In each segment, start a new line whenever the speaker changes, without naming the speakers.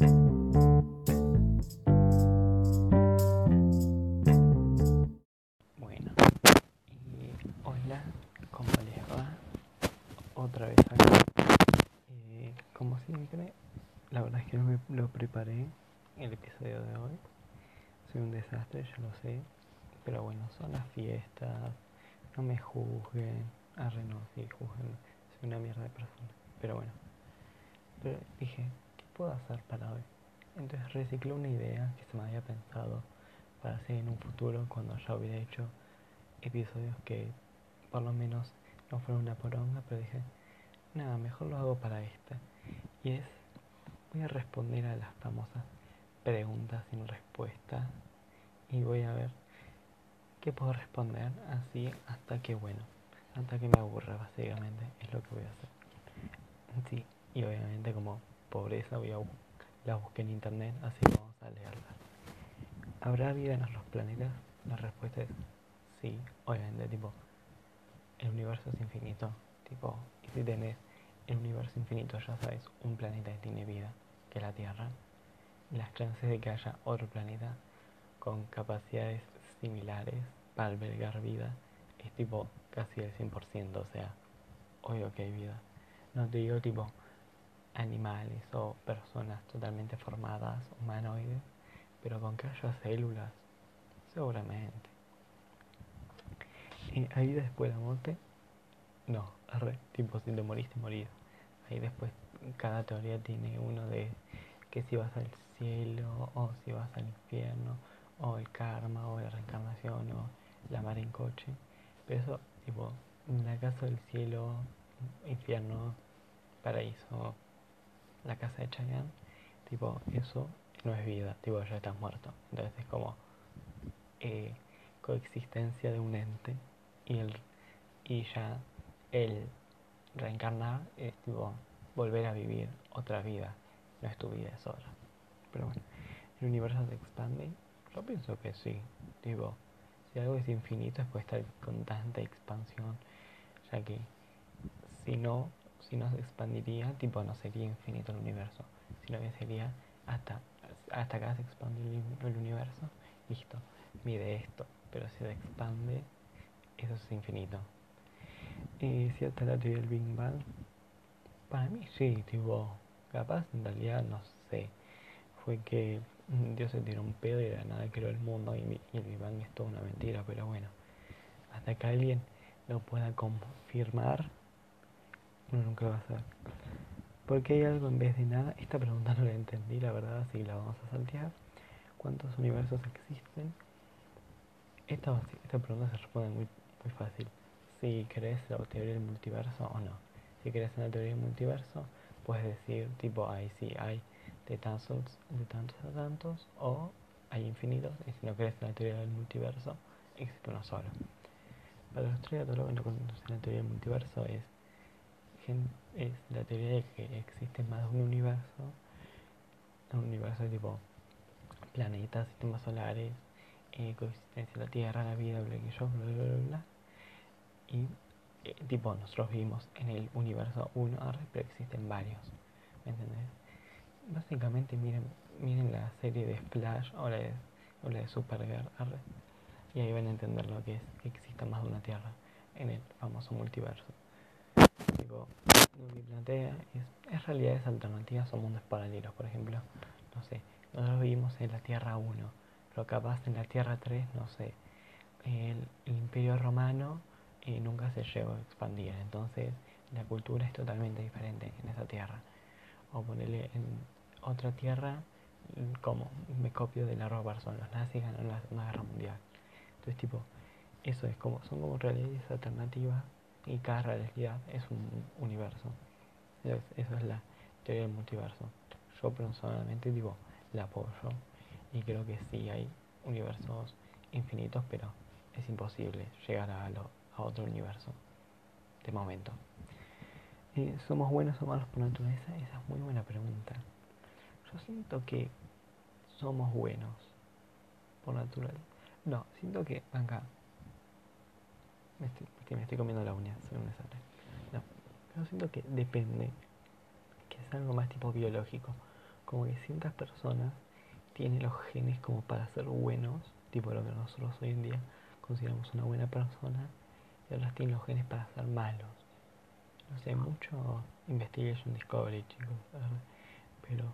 Bueno, y hola, ¿cómo les va? Otra vez acá. Eh, como siempre, la verdad es que no me lo preparé el episodio de hoy. Soy un desastre, ya lo sé. Pero bueno, son las fiestas. No me juzguen. Arre, no, sí, juzguen. Soy una mierda de persona. Pero bueno. Dije, ¿qué puedo hacer para hoy? Entonces reciclé una idea que se me había pensado para hacer en un futuro cuando ya hubiera hecho episodios que por lo menos no fueron una poronga, pero dije, nada, mejor lo hago para este. Y es, voy a responder a las famosas preguntas sin respuesta y voy a ver qué puedo responder así hasta que, bueno, hasta que me aburra básicamente, es lo que voy a hacer. Sí, y obviamente como pobreza voy a la busqué en internet, así que vamos a leerla. ¿Habrá vida en otros planetas? La respuesta es sí, obviamente, tipo, el universo es infinito, tipo, y si tenés el universo infinito, ya sabes, un planeta que tiene vida, que es la Tierra, las chances de que haya otro planeta con capacidades similares para albergar vida es tipo casi el 100%, o sea, obvio que vida. No te digo tipo animales o personas totalmente formadas, humanoides, pero con que haya células, seguramente. ¿Hay vida después de la muerte? No, tipo si te moriste, morir. Ahí después cada teoría tiene uno de que si vas al cielo o si vas al infierno o el karma o la reencarnación o la mar en coche. Pero eso, tipo, en la casa del cielo, infierno, paraíso, la casa de Chayanne, tipo, eso no es vida, tipo, ya estás muerto. Entonces es como eh, coexistencia de un ente y, el, y ya el reencarnar es tipo volver a vivir otra vida, no es tu vida, es otra. Pero bueno, ¿el universo se expande? Yo pienso que sí, tipo, si algo es infinito es puede estar con tanta expansión, ya que si no si no se expandiría, tipo no sería infinito el universo, sino que sería hasta, hasta acá se expande el, universo, listo, mide esto, pero si se expande, eso es infinito. ¿Y cierta la teoría del Big Bang? Para mí sí, tipo, capaz en realidad no sé, fue que Dios se tiró un pedo y de nada creó el mundo y, y el Big Bang es toda una mentira, pero bueno, hasta que alguien lo pueda confirmar, uno nunca va a saber. ¿Por qué hay algo en vez de nada? Esta pregunta no la entendí, la verdad, así la vamos a saltear. ¿Cuántos universos existen? Esta, esta pregunta se responde muy, muy fácil. Si crees la teoría del multiverso o no. Si crees en la teoría del multiverso, puedes decir tipo, hay sí, hay de tantos, de tantos a tantos, o hay infinitos, y si no crees en la teoría del multiverso, existe uno solo. Para los tres, lo que no conocen la teoría del multiverso es es la teoría de que existe más de un universo, un universo tipo planetas, sistemas solares, eh, coexistencia de la Tierra, la vida, bla, bla, bla, bla, bla, Y eh, tipo, nosotros vivimos en el universo 1, pero existen varios, ¿me entendés? Básicamente miren, miren la serie de Splash o la de, o la de Supergirl, y ahí van a entender lo que es que exista más de una Tierra en el famoso multiverso tipo, mi plantea es, es realidades alternativas o mundos paralelos, por ejemplo, no sé, nosotros vivimos en la Tierra 1, pero capaz en la Tierra 3, no sé, el, imperio romano eh, nunca se llegó a expandir, entonces la cultura es totalmente diferente en esa tierra. O ponerle en otra tierra, como me copio de la ropa, son los nazis ganaron la Segunda Guerra Mundial. Entonces, tipo, eso es como, son como realidades alternativas y cada realidad es un universo. Esa es la teoría del multiverso. Yo personalmente digo, la apoyo y creo que sí hay universos infinitos, pero es imposible llegar a, a otro universo de momento. Eh, ¿Somos buenos o malos por naturaleza? Esa es muy buena pregunta. Yo siento que somos buenos por naturaleza. No, siento que acá me estoy, me estoy comiendo la uña, se me sale. No, pero siento que depende, que es algo más tipo biológico. como que ciertas personas tienen los genes como para ser buenos, tipo lo que nosotros hoy en día consideramos una buena persona, y otras tienen los genes para ser malos. No sé, mucho investigation discovery, chicos, pero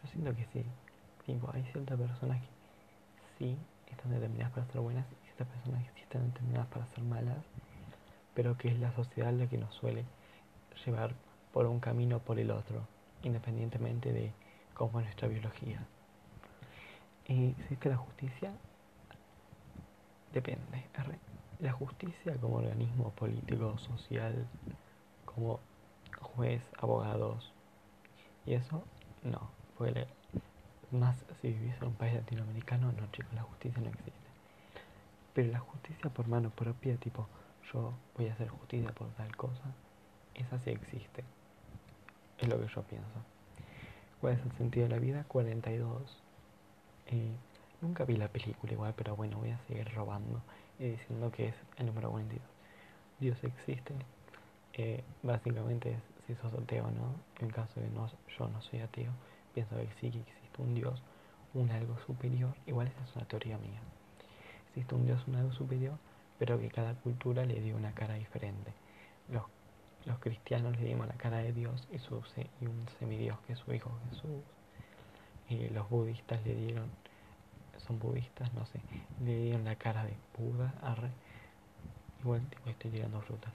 yo siento que sí, tipo, hay ciertas personas que sí están determinadas para ser buenas personas que sí están determinadas para ser malas, pero que es la sociedad la que nos suele llevar por un camino o por el otro, independientemente de cómo es nuestra biología. ¿Y existe la justicia? Depende. La justicia como organismo político, social, como juez, abogados, y eso, no. Porque más si vivís en un país latinoamericano, no chicos, la justicia no existe. Pero la justicia por mano propia, tipo, yo voy a hacer justicia por tal cosa, esa sí existe. Es lo que yo pienso. ¿Cuál es el sentido de la vida? 42. Eh, nunca vi la película igual, pero bueno, voy a seguir robando y diciendo que es el número 42. Dios existe. Eh, básicamente es si sos ateo o no. En caso de no, yo no soy ateo, pienso que sí que existe un Dios, un algo superior. Igual esa es una teoría mía. Existe un Dios, un algo superior, pero que cada cultura le dio una cara diferente. Los, los cristianos le dimos la cara de Dios y, su, un semidios que es su Hijo Jesús. Y los budistas le dieron, son budistas, no sé, le dieron la cara de Buda, arre. Igual estoy tirando frutas.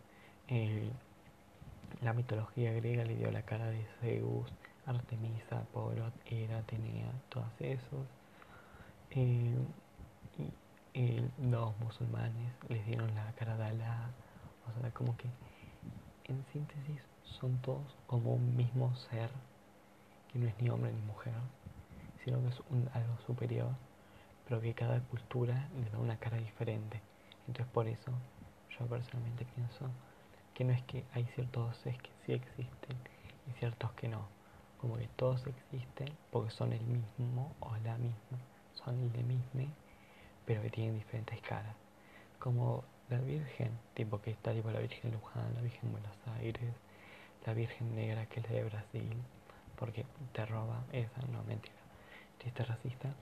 la mitología griega le dio la cara de Zeus, Artemisa, Apolo, Hera, Atenea, todos esos. Eh, y los musulmanes les dieron la cara de Alá. O sea, como que en síntesis son todos como un mismo ser que no es ni hombre ni mujer, sino que es un, algo superior, pero que cada cultura le da una cara diferente. Entonces por eso yo personalmente pienso que no es que hay ciertos seres que sí existen y ciertos que no. Como que todos existen porque son el mismo o la misma, son el de mismo pero que tienen diferentes caras. Como la Virgen, tipo que está tipo la Virgen Luján, la Virgen Buenos Aires, la Virgen Negra que es la de Brasil, porque te roba esa, no mentira, chiste racista.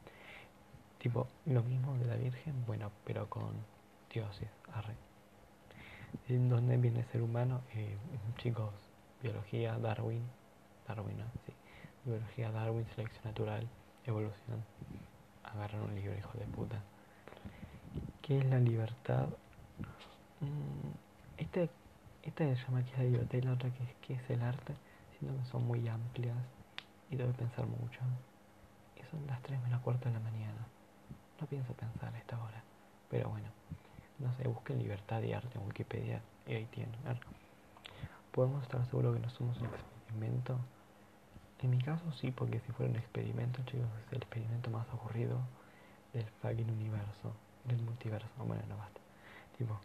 Tipo, lo mismo de la Virgen, bueno, pero con dioses, arre. ¿En dónde viene el ser humano? Eh, chicos, biología, Darwin, Darwin, ¿no? Sí. Biología, Darwin, selección natural, evolución. Agarran un libro, hijo de puta. ¿Qué es la libertad? Mm, este, esta se llama que es la libertad y la otra que es, que es el arte. Siento que son muy amplias y tengo que pensar mucho. Y son las 3 menos cuarto de la mañana. No pienso pensar a esta hora. Pero bueno, no sé, busquen libertad y arte en Wikipedia y ahí tienen. ¿Podemos estar seguros que no somos un experimento? En mi caso sí, porque si fuera un experimento, chicos, es el experimento más aburrido del fucking universo del multiverso. Bueno, no basta. Tipo,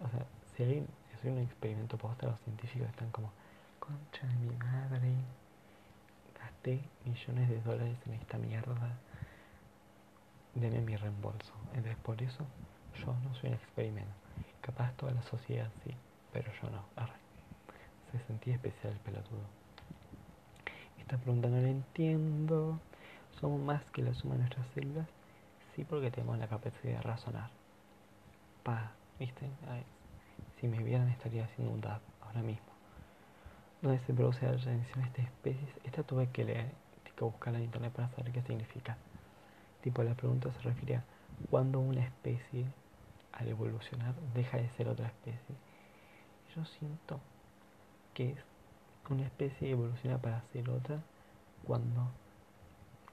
o sea, si hay, si un experimento posta, los científicos están como, concha de mi madre, gasté millones de dólares en esta mierda, denme mi reembolso. Entonces, por eso, yo no soy un experimento. Capaz toda la sociedad sí, pero yo no. Se sentía especial el pelotudo. Esta pregunta no la entiendo. Somos más que la suma de nuestras células. Sí, porque tenemos la capacidad de razonar. Pa, ¿viste? si me vieran estaría haciendo un dab ahora mismo. Donde se produce la redención de estas especies, esta tuve que leer, que buscarla en internet para saber qué significa. Tipo, la pregunta se refiere a cuándo una especie, al evolucionar, deja de ser otra especie. Yo siento que una especie evoluciona para ser otra cuando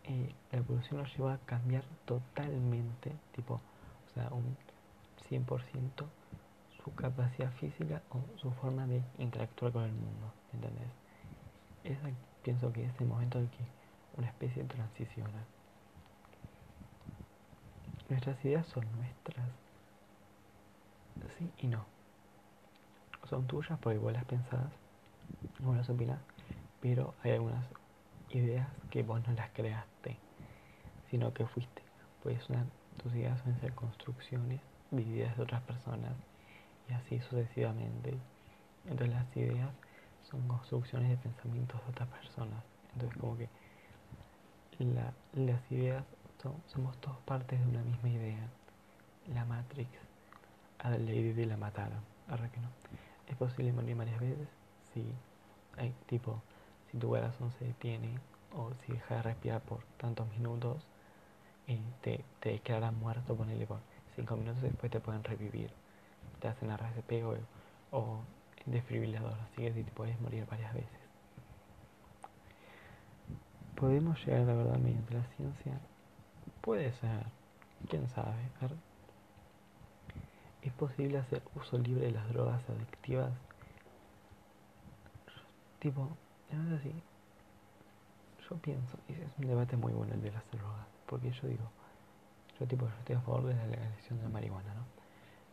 eh, la evolución nos lleva a cambiar totalmente, tipo, o sea, un 100% su capacidad física o su forma de interactuar con el mundo, ¿entendés? Esa, pienso que es el momento en que una especie transiciona. Nuestras ideas son nuestras. Sí y no. Son tuyas porque vos las pensás, vos las opinás, pero hay algunas ideas que vos no las creaste, sino que fuiste. Pues una, tus ideas suelen ser construcciones vividas de otras personas y así sucesivamente. Entonces las ideas son construcciones de pensamientos de otras personas. Entonces como que las ideas somos todos partes de una misma idea. La Matrix. A la Lady de la mataron. Ahora que no. ¿Es posible morir varias veces? Sí. Hay tipo, si tu corazón se detiene o si deja de respirar por tantos minutos, eh, te, te declaran muerto, ponele por cinco minutos después te pueden revivir. Te hacen RCP o, o desfibrilador, así que si te puedes morir varias veces. ¿Podemos llegar a la verdad mediante la ciencia? Puede ser, quién sabe. ¿Es posible hacer uso libre de las drogas adictivas? Tipo, es así. Yo pienso, y es un debate muy bueno el de las drogas, porque yo digo, yo tipo, yo estoy a favor de la legalización de la marihuana, ¿no?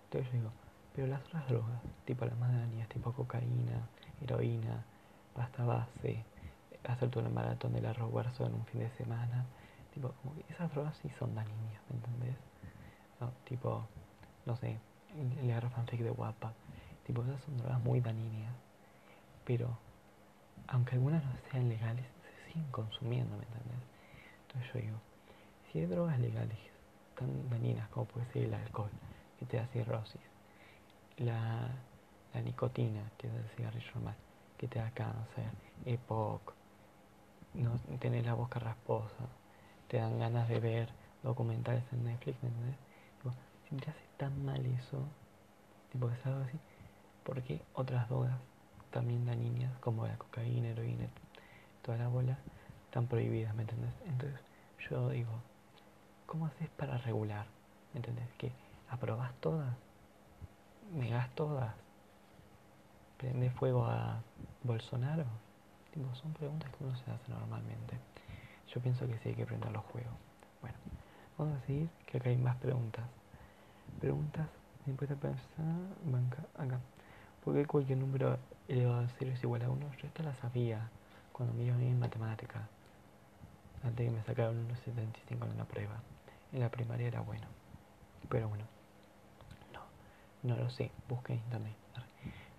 Entonces yo digo, pero las otras drogas, tipo las más dañinas, tipo cocaína, heroína, pasta base, hacerte una maratón del arroz en un fin de semana, tipo, como que esas drogas sí son dañinas, ¿me entendés? No, tipo, no sé, le agarro fanfic de guapa, tipo, esas son drogas muy dañinas, pero aunque algunas no sean legales, se siguen consumiendo, ¿me entendés? Entonces yo digo, si hay drogas legales tan dañinas como puede ser el alcohol, que te da cirrosis, la, la nicotina, que da el cigarrillo normal, que te da cáncer, EPOC, no tener la boca rasposa, te dan ganas de ver documentales en Netflix, ¿me entendés? si te hace tan mal eso, tipo es algo así, ¿por qué otras drogas también dañinas, como la cocaína, heroína, toda la bola, están prohibidas, ¿me entendés? Entonces yo digo, ¿cómo haces para regular? ¿Me entendés? Que aprobás todas, negás todas, prende fuego a Bolsonaro. Tipo, son preguntas que uno se hace normalmente. Yo pienso que sí hay que prender los juegos. Bueno, vamos a seguir, que acá hay más preguntas. Preguntas, puede pensar, banca, acá. ¿Por qué cualquier número elevado a 0 es igual a 1? Yo esta la sabía cuando me iba en matemática. Antes que me sacaron 1.75 en la prueba. En la primaria era bueno. Pero bueno, no, no lo sé. Busqué en internet.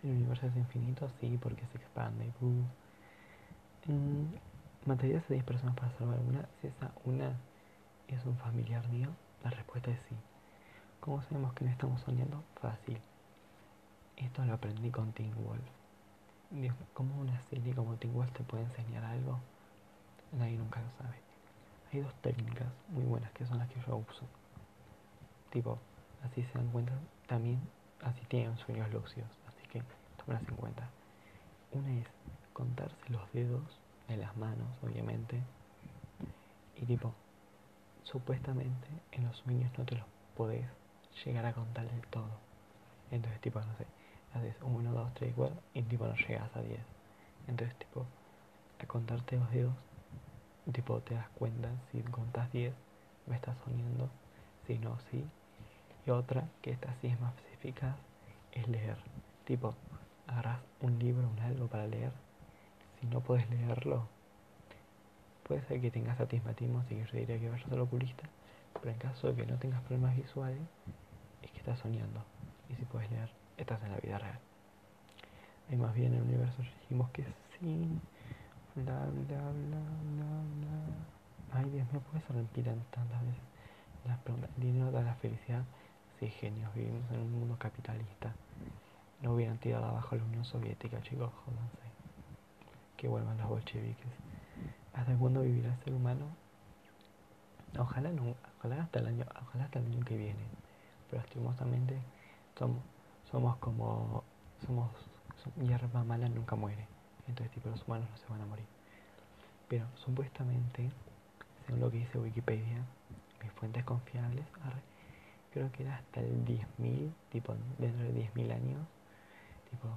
¿El universo es infinito? Sí, porque se expande. ¿Matarías a 10 personas para salvar una? Si esa una es un familiar mío, la respuesta es sí. ¿Cómo sabemos que no estamos soñando? Fácil. Esto lo aprendí con Teen Wolf. ¿Cómo una serie como Teen Wolf te puede enseñar algo? Nadie nunca lo sabe. Hay dos técnicas muy buenas que son las que yo uso. Tipo, así se dan cuenta, también así tienen sueños lúcidos. Así que tomen en cuenta. Una es contarse los dedos de las manos, obviamente. Y tipo, supuestamente en los sueños no te los podés llegar a contar del todo. Entonces, tipo, no sé, haces 1, 2, 3, 4 y tipo no llegas a 10. Entonces, tipo, a contarte los dedos, tipo, te das cuenta si contas 10, me estás soñando, si no, sí. Y otra, que esta sí es más específica, es leer. Tipo, agarras un libro, un algo para leer. Si no puedes leerlo, puede ser que tengas atismatismo, así que yo diría que vayas al oculista. Pero en caso de que no tengas problemas visuales, es que estás soñando. Y si puedes leer, estás en la vida real. Y más bien en el universo dijimos que sí. Bla, bla, bla, bla, bla. Ay, Dios mío, ¿por qué se repiten tantas veces las preguntas? ¿El dinero da la felicidad? Sí, genios, vivimos en un mundo capitalista. No hubieran tirado abajo la Unión Soviética, chicos, jódanse. Que vuelvan los bolcheviques. ¿Hasta cuándo vivirá el ser humano? Ojalá no, ojalá hasta el año, ojalá hasta el año que viene. Pero lastimosamente somos, somos como somos, hierba mala nunca muere. Entonces tipo los humanos no se van a morir. Pero supuestamente, según lo que dice Wikipedia, mis fuentes confiables, creo que era hasta el 10.000, tipo dentro de 10.000 años, tipo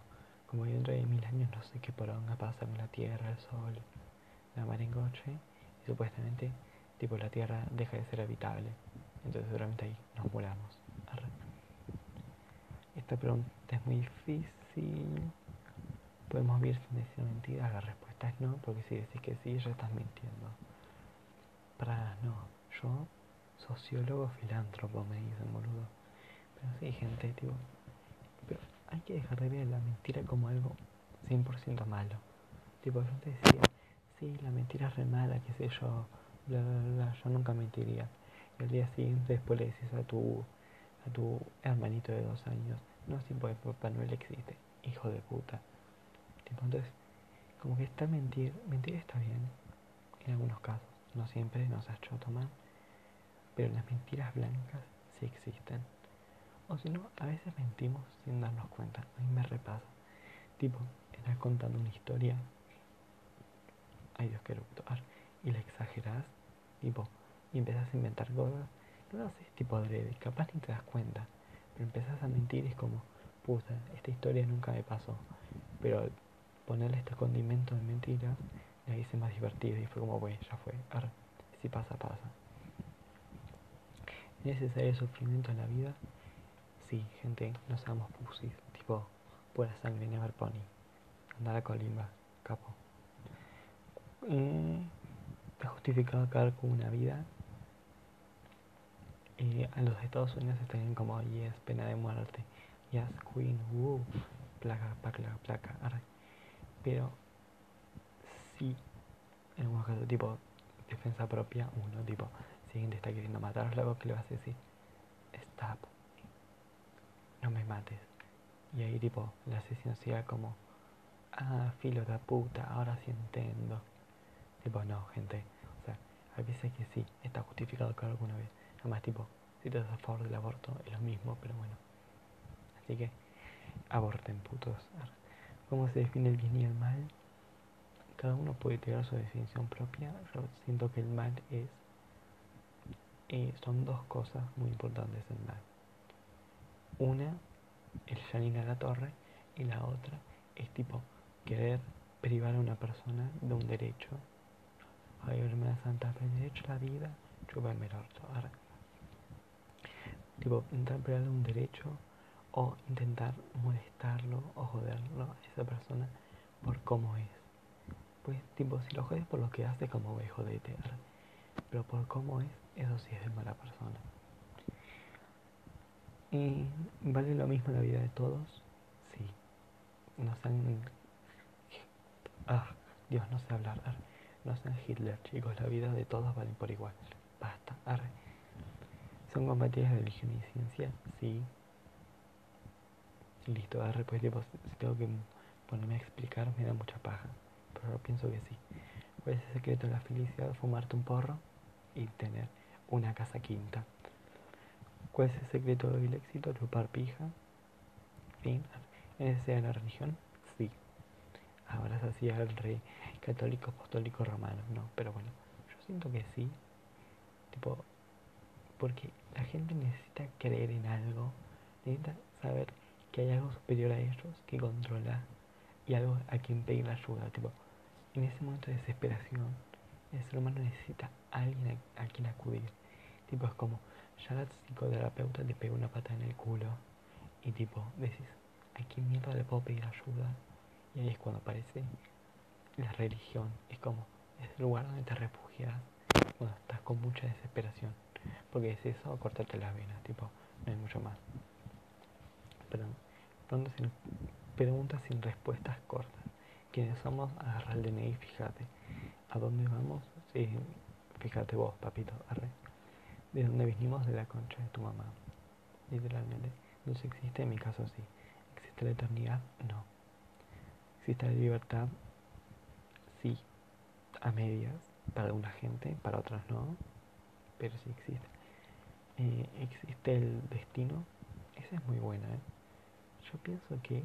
como dentro de mil años no sé qué poronga pasa con la Tierra, el Sol, la mar coche y supuestamente tipo la Tierra deja de ser habitable. Entonces seguramente ahí nos volamos. Esta pregunta es muy difícil. ¿Podemos vivir sin decir mentiras? La respuesta es no, porque si decís que sí, ya estás mintiendo. Para no, yo, sociólogo filántropo, me dicen, boludo. Pero sí, gente, tipo. Pero hay que dejar de ver la mentira como algo 100% malo. Tipo, yo te decía, sí, la mentira es re mala, qué sé yo, bla, bla, bla, yo nunca mentiría. Y al día siguiente después le decís a tu, a tu hermanito de dos años, no, si pues Papá Noel existe, hijo de puta. Tipo, entonces, como que está mentir, mentir está bien, en algunos casos, no siempre, no ha hecho tomar, pero las mentiras blancas sí existen. O si no, a veces mentimos sin darnos cuenta, a mí me repasa. Tipo, estás contando una historia, ay Dios, quiero actuar, y la exageras, tipo, y empiezas a inventar cosas, no haces tipo adrede, capaz ni te das cuenta, pero empiezas a mentir y es como, puta, esta historia nunca me pasó, pero ponerle este condimento de mentiras la hice más divertida y fue como, bueno, ya fue, ahora, si pasa, pasa. ¿Es necesario sufrimiento en la vida? Sí, gente, no seamos pusis, tipo, pura sangre, never pony. Andar a colimba, capo. Mm, ¿Está justificado acabar con una vida? Eh, a los Estados Unidos están como, yes, pena de muerte. Yes, queen, uh, placa, placa, placa, arre. Pero, sí, en algunos casos, tipo, defensa propia, uno, tipo, si alguien te está queriendo matar, luego que le vas a decir, stop, no me mates. Y ahí, tipo, la asesino sea como, ah, filo de puta, ahora sí entiendo. Tipo, no, gente, o sea, a veces que sí, está justificado que alguna vez. Además, tipo, si das a favor del aborto, es lo mismo, pero bueno. Así que, aborten, putos. ¿Cómo se define el bien y el mal? Cada uno puede tener su definición propia. Yo siento que el mal es... Eh, son dos cosas muy importantes en mal. Una, el Janine a la torre, y la otra es tipo querer privar a una persona de un derecho. Ay, hermana santa, el derecho a la vida, chúpame el orto. Tipo, intentar un derecho o intentar molestarlo o joderlo a esa persona por cómo es. Pues, tipo, si lo jodes por lo que hace, como ve, jodete. Pero por cómo es, eso sí es de mala persona. ¿Y vale lo mismo la vida de todos? Sí. No sean... Ah, Dios, no sé hablar. No sean Hitler, chicos. La vida de todos vale por igual. Basta. Arre. ¿Son compatibles religión y ciencia? Sí. Listo, arre, pues tipo, si tengo que ponerme a explicar me da mucha paja. Pero pienso que sí. ¿Cuál es el secreto de la felicidad? Fumarte un porro y tener una casa quinta. ¿Cuál es el secreto del éxito? Chupar pija. Fin. ¿Es esa la religión? Sí. Ahora se hacía el rey católico apostólico romano. No, pero bueno, yo siento que sí. Tipo, porque la gente necesita creer en algo, necesita saber que hay algo superior a ellos que controla y algo a quien pedir ayuda. Tipo, en ese momento de desesperación, el ser humano necesita a alguien a quien acudir. Tipo, es como, ya la psicoterapeuta te pega una pata en el culo y tipo, decís, ¿a quién mierda le puedo pedir ayuda? Y ahí es cuando aparece la religión. Es como, es el lugar donde te refugias cuando estás con mucha desesperación. Porque es eso, cortarte las venas, tipo, no hay mucho más. Pero preguntas sin respuestas cortas. ¿Quiénes somos? Agarra el DNI, fíjate. ¿A dónde vamos? Sí, fíjate vos, papito, arre. ¿De dónde vinimos? De la concha de tu mamá. Literalmente. ¿No se existe? En mi caso sí. ¿Existe la eternidad? No. ¿Existe la libertad? Sí. A medias. Para alguna gente, para otras no. Pero sí existe. Eh, ¿Existe el destino? Esa es muy buena, ¿eh? Yo pienso que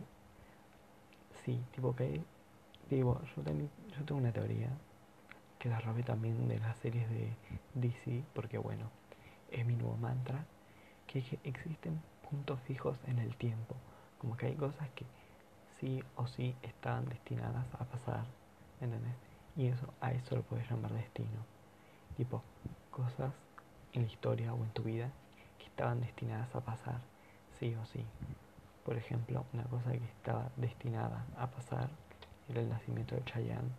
sí, tipo que digo, yo también yo tengo una teoría que la robé también de las series de DC, porque bueno, es mi nuevo mantra, que, existen puntos fijos en el tiempo, como que hay cosas que sí o sí están destinadas a pasar, ¿entendés? Y eso, a eso lo puedes llamar destino. Tipo, cosas en la historia o en tu vida que estaban destinadas a pasar, sí o sí. Por ejemplo, una cosa que estaba destinada a pasar era el nacimiento de Chayanne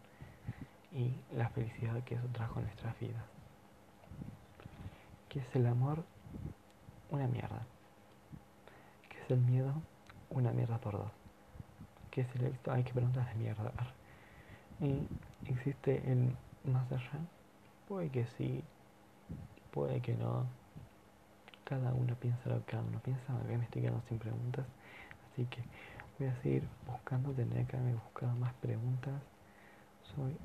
y la felicidad que eso trajo en nuestras vidas. ¿Qué es el amor? Una mierda. ¿Qué es el miedo? Una mierda por dos. ¿Qué es el Hay que preguntas de mierda. ¿Y existe el más allá? Puede que sí, puede que no. Cada uno piensa lo que cada uno piensa. Me estoy quedando sin preguntas. Así que voy a seguir buscando. Tendría que haberme buscado más preguntas. Soy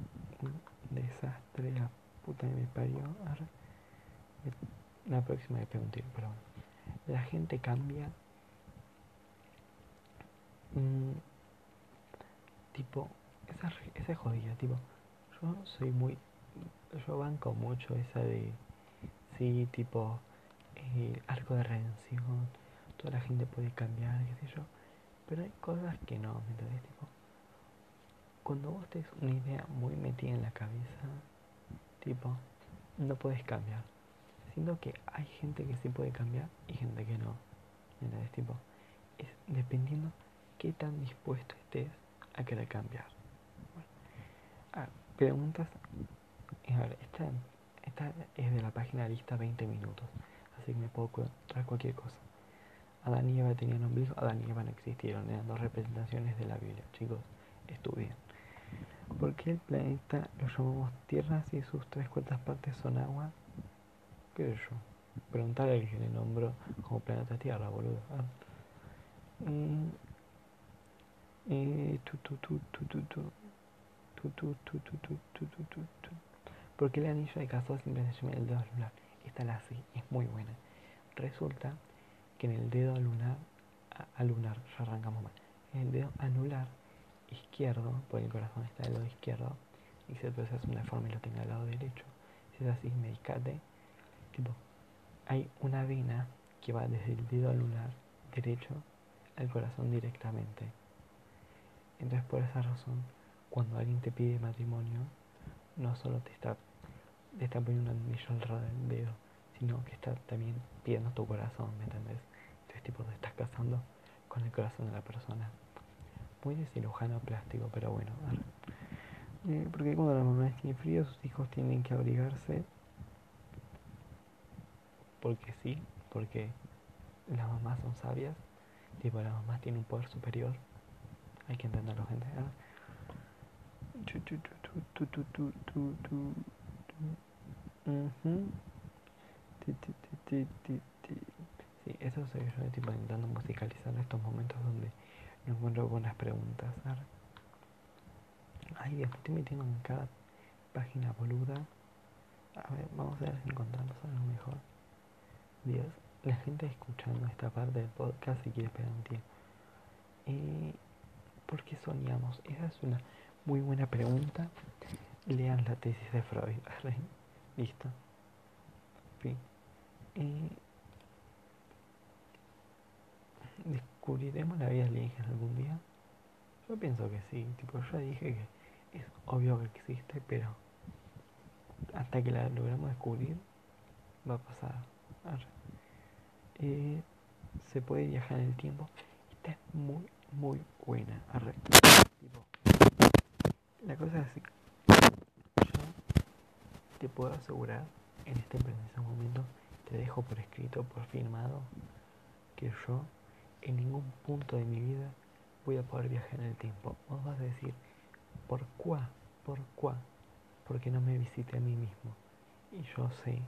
un desastre. La puta de mi parió. La próxima me pregunté, pero. La gente cambia. Mm, tipo, esa, esa jodida, tipo, yo soy muy, yo banco mucho esa de, sí, tipo, eh, arco de redención, toda la gente puede cambiar, qué sé yo, pero hay cosas que no, ¿me? Tipo, cuando vos tenés una idea muy metida en la cabeza, tipo, no puedes cambiar. Siento que hay gente que sí puede cambiar y gente que no. ¿Me? Tipo, es dependiendo qué tan dispuesto estés a querer cambiar. Bueno, preguntas. A ver, esta, esta es de la página lista 20 minutos, así que me puedo traer cualquier cosa. Adán y Eva tenían ombligo, Adán y Eva no existieron, eran dos representaciones de la Biblia. Chicos, estudien. ¿Por qué el planeta lo llamamos Tierra si sus tres cuartas partes son agua? ¿Qué sé yo? Preguntar al que le nombró como planeta Tierra, boludo. Porque el anillo de caso siempre se llama el dedo lunar. Esta la así, es muy buena. Resulta que en el dedo lunar, alunar, ya arrancamos mal, en el dedo anular izquierdo, porque el corazón está del lado izquierdo, y si el proceso es una forma y lo tenga al lado derecho, si es así, medicate, tipo, hay una vena que va desde el dedo anular derecho al corazón directamente. Entonces por esa razón, cuando alguien te pide matrimonio, no solo te está, está poniendo un anillo alrededor del dedo, sino que está también pidiendo tu corazón, ¿me entendés? Entonces tipo te estás casando con el corazón de la persona. Muy de cirujano plástico, pero bueno. Eh, porque cuando la mamá tiene frío, sus hijos tienen que abrigarse. Porque sí, porque las mamás son sabias. Tipo, la mamá tiene un poder superior hay que entenderlo, gente. Sí, eso soy yo, tipo, intentando musicalizar estos momentos donde no encuentro buenas preguntas. Ay, Dios, me estoy en cada página boluda. A ver, vamos a ver si encontramos algo mejor. Dios, la gente escuchando esta parte del podcast y quiere esperar un tiempo. Y ¿Por qué soñamos? Esa es una muy buena pregunta. Lean la tesis de Freud. Listo. Eh, ¿Descubriremos la vida alienígena algún día? Yo pienso que sí. Tipo, ya dije que es obvio que existe, pero hasta que la logramos descubrir, va a pasar. Eh, se puede viajar en el tiempo. Esta es muy muy buena cosa es así. Yo te puedo asegurar en este preciso momento, te dejo por escrito, por firmado, que yo en ningún punto de mi vida voy a poder viajar en el tiempo. Vos vas a decir, ¿por cuá? ¿Por cuá? Porque no me visité a mí mismo. Y yo sé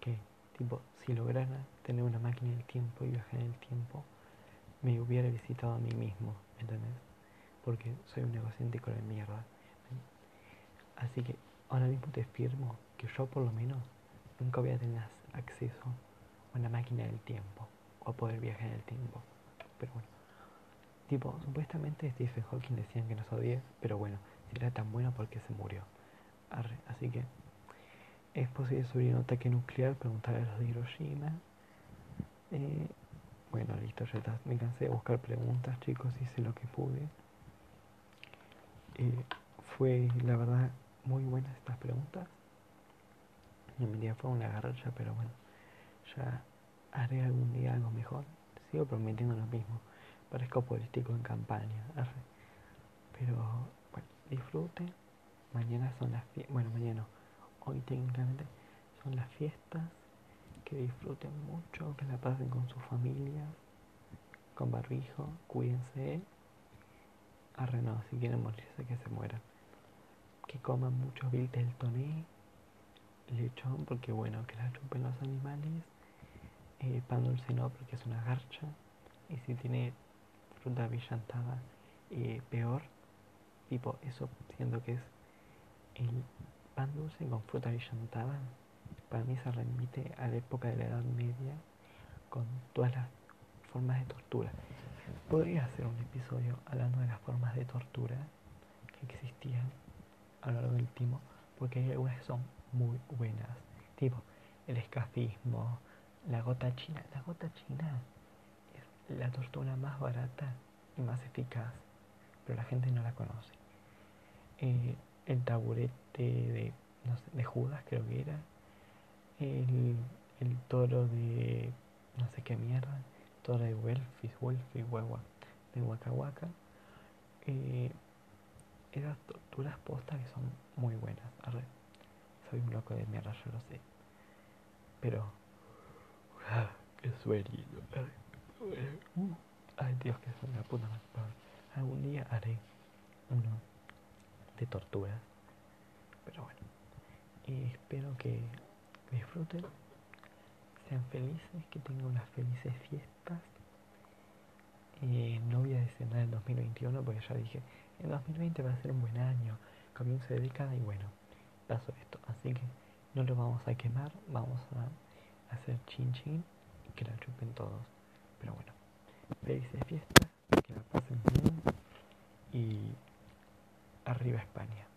que, tipo, si lograra tener una máquina del tiempo y viajar en el tiempo, me hubiera visitado a mí mismo, ¿entendés? Porque soy un egocéntrico de mierda. Así que ahora mismo te afirmo que yo por lo menos nunca voy a tener acceso a una máquina del tiempo o a poder viajar en el tiempo. Pero bueno, tipo, supuestamente Stephen Hawking decían que nos odie, pero bueno, si era tan bueno porque se murió. así que es posible subir un ataque nuclear, preguntar a los de Hiroshima. Eh, bueno, listo, ya está. Me cansé de buscar preguntas, chicos, hice lo que pude. Eh, fue, la verdad, muy buenas estas preguntas. En mi día fue una garracha, pero bueno, ya haré algún día algo mejor. Sigo prometiendo lo mismo. Parezco político en campaña. Pero, bueno, disfruten. Mañana son las fiestas. Bueno, mañana Hoy técnicamente son las fiestas que disfruten mucho, que la pasen con su familia, con barbijo, cuídense. Arre no, si quieren morirse que se mueran. Que coman mucho del toné, lechón porque bueno, que la chupen los animales, eh, pan dulce no porque es una garcha, y si tiene fruta brillantada, eh, peor, tipo, eso siento que es el pan dulce con fruta brillantada, para mí se remite a la época de la Edad Media, con todas las formas de tortura. Podría hacer un episodio hablando de las formas de tortura que existían a lo largo del tiempo, porque hay algunas que son muy buenas, tipo el escafismo, la gota china. La gota china es la tortura más barata y más eficaz, pero la gente no la conoce. Eh, el taburete de, no sé, de Judas creo que era, el, el toro de no sé qué mierda, toro de Welfis, Welfis, Huehua, de Waka Waka. Eh, esas torturas postas que son muy buenas. Arre. Soy un loco de mierda, yo lo sé. Pero. Ah, qué sueño. Ay, Dios, que es una puta madre. Algún día haré uno de torturas. Pero bueno. Y espero que disfruten. Sean felices, que tengan unas felices fiestas. Eh, no voy a nada en 2021 porque ya dije el 2020 va a ser un buen año, comienzo de década y bueno, pasó esto. Así que no lo vamos a quemar, vamos a hacer chin chin y que la chupen todos. Pero bueno, felices fiestas, que la pasen bien y arriba España.